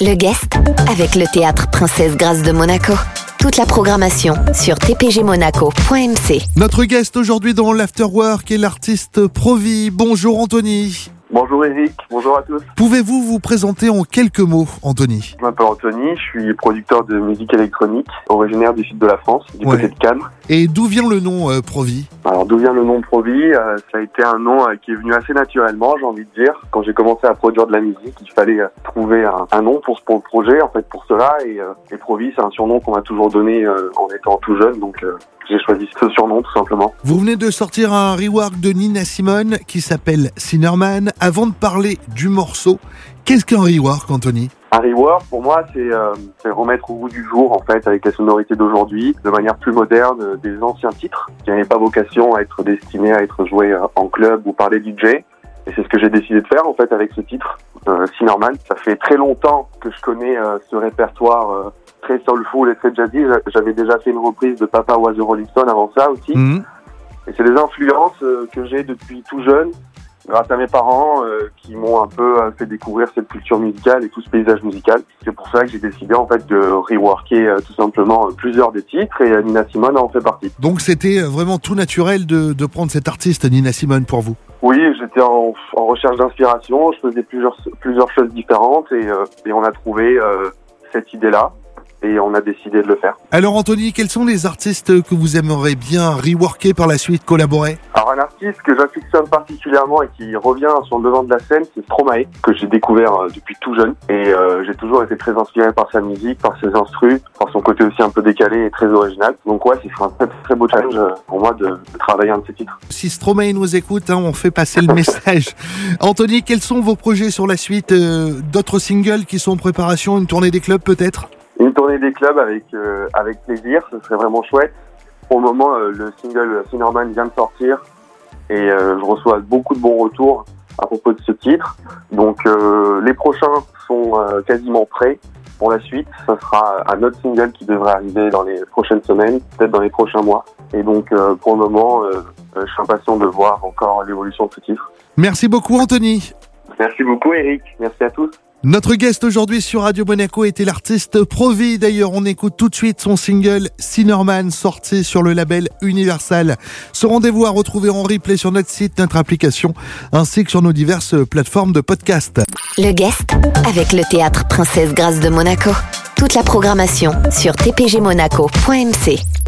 Le guest avec le théâtre Princesse Grâce de Monaco. Toute la programmation sur tpgmonaco.mc. Notre guest aujourd'hui dans l'Afterwork est l'artiste Provi. Bonjour Anthony. Bonjour Eric, bonjour à tous. Pouvez-vous vous présenter en quelques mots, Anthony? Je m'appelle Anthony, je suis producteur de musique électronique, originaire du sud de la France, du Ouais. côté de Cannes. Et d'où vient le nom euh, Provi? Alors d'où vient le nom Provi Euh, Ça a été un nom euh, qui est venu assez naturellement, j'ai envie de dire. Quand j'ai commencé à produire de la musique, il fallait euh, trouver un, nom pour, le projet, en fait pour cela. Et, et Provi, c'est un surnom qu'on m'a toujours donné en étant tout jeune, donc j'ai choisi ce surnom tout simplement. Vous venez de sortir un rework de Nina Simone qui s'appelle Sinnerman. Avant de parler du morceau, qu'est-ce qu'un rework, Anthony? Un rework, pour moi, c'est euh, remettre au goût du jour, en fait, avec la sonorité d'aujourd'hui, de manière plus moderne, euh, des anciens titres qui n'avaient pas vocation à être destinés à être joués euh, en club ou par les DJ. Et c'est ce que j'ai décidé de faire, en fait, avec ce titre, euh, Sinnerman. Ça fait très longtemps que je connais euh, ce répertoire euh, très soulful et très jazzy. J'a- J'avais déjà fait une reprise de Papa Was a Rolling Stone avant ça aussi. Mhm. Et c'est des influences que j'ai depuis tout jeune, grâce à mes parents euh, qui m'ont un peu euh, fait découvrir cette culture musicale et tout ce paysage musical. C'est pour ça que j'ai décidé en fait de reworker euh, tout simplement euh, plusieurs des titres et euh, Nina Simone en fait partie. Donc c'était vraiment tout naturel de, de prendre cet artiste Nina Simone pour vous? Oui, j'étais en, en recherche d'inspiration, je faisais plusieurs plusieurs choses différentes et, euh, et on a trouvé euh, cette idée-là et on a décidé de le faire. Alors Anthony, quels sont les artistes que vous aimeriez bien reworker par la suite, collaborer? Alors un artiste que j'affectionne particulièrement et qui revient sur le devant de la scène, c'est Stromae, que j'ai découvert euh, depuis tout jeune. Et euh, j'ai toujours été très inspiré par sa musique, par ses instrus, par son côté aussi un peu décalé et très original. Donc ouais, ce sera un très, très beau challenge euh, pour moi de, de travailler un de ces titres. Si Stromae nous écoute, hein, on fait passer le message. Anthony, quels sont vos projets sur la suite euh, D'autres singles qui sont en préparation Une tournée des clubs peut-être? Une tournée des clubs avec euh, avec plaisir, ce serait vraiment chouette. Pour le moment, euh, le single Sinnerman vient de sortir et euh, je reçois beaucoup de bons retours à propos de ce titre. Donc euh, les prochains sont euh, quasiment prêts. Pour la suite, ça sera un autre single qui devrait arriver dans les prochaines semaines, peut-être dans les prochains mois. Et donc euh, pour le moment, je suis impatient de voir encore l'évolution de ce titre. Merci beaucoup Anthony. Merci beaucoup Eric, merci à tous. Notre guest aujourd'hui sur Radio Monaco était l'artiste Provi. D'ailleurs, on écoute tout de suite son single Sinnerman sorti sur le label Universal. Ce rendez-vous à retrouver en replay sur notre site, notre application, ainsi que sur nos diverses plateformes de podcast. Le guest avec le théâtre Princesse Grâce de Monaco. Toute la programmation sur tpgmonaco.mc.